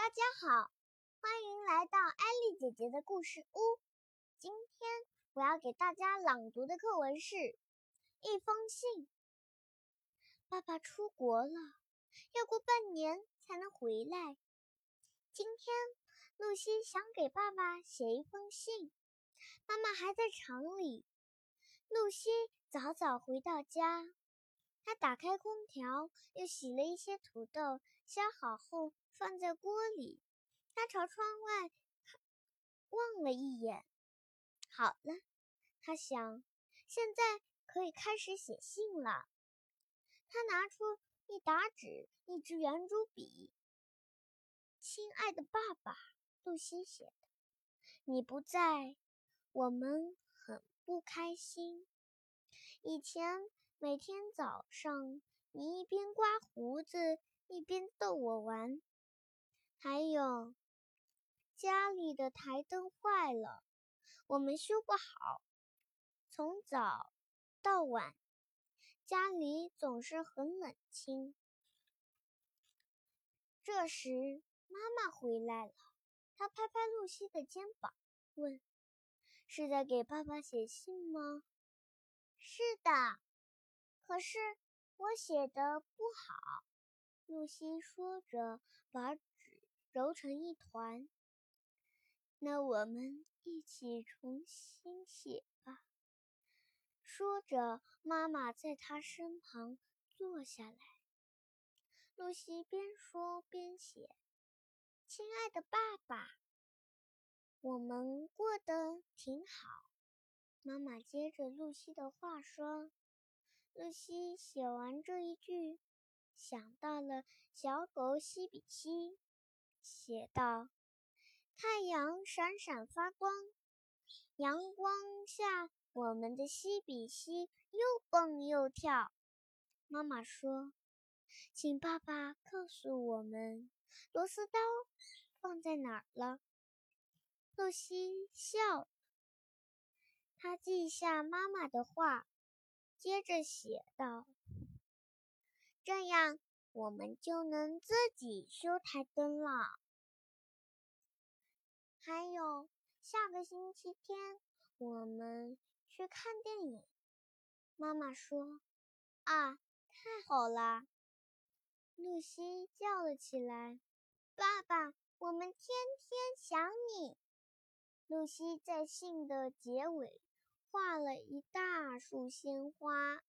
大家好，欢迎来到艾丽姐姐的故事屋。今天我要给大家朗读的课文是《一封信》。爸爸出国了，要过半年才能回来。今天露西想给爸爸写一封信，妈妈还在厂里。露西早早回到家，他打开空调，又洗了一些土豆，削好后。放在锅里，他朝窗外看，望了一眼。好了，他想，现在可以开始写信了。他拿出一沓纸，一支圆珠笔。亲爱的爸爸，露西写的：“你不在，我们很不开心。以前每天早上，你一边刮胡子，一边逗我玩。”还有，家里的台灯坏了，我们修不好。从早到晚，家里总是很冷清。这时，妈妈回来了，她拍拍露西的肩膀，问：“是在给爸爸写信吗？”“是的，可是我写的不好。”露西说着，把纸。揉成一团，那我们一起重新写吧。说着，妈妈在他身旁坐下来。露西边说边写：“亲爱的爸爸，我们过得挺好。”妈妈接着露西的话说。露西写完这一句，想到了小狗西比西。写道：“太阳闪闪发光，阳光下，我们的西比西又蹦又跳。”妈妈说：“请爸爸告诉我们，螺丝刀放在哪儿了？”露西笑了，她记下妈妈的话，接着写道：“这样。”我们就能自己修台灯了。还有，下个星期天我们去看电影。妈妈说：“啊，太好了！”露西叫了起来：“爸爸，我们天天想你。”露西在信的结尾画了一大束鲜花。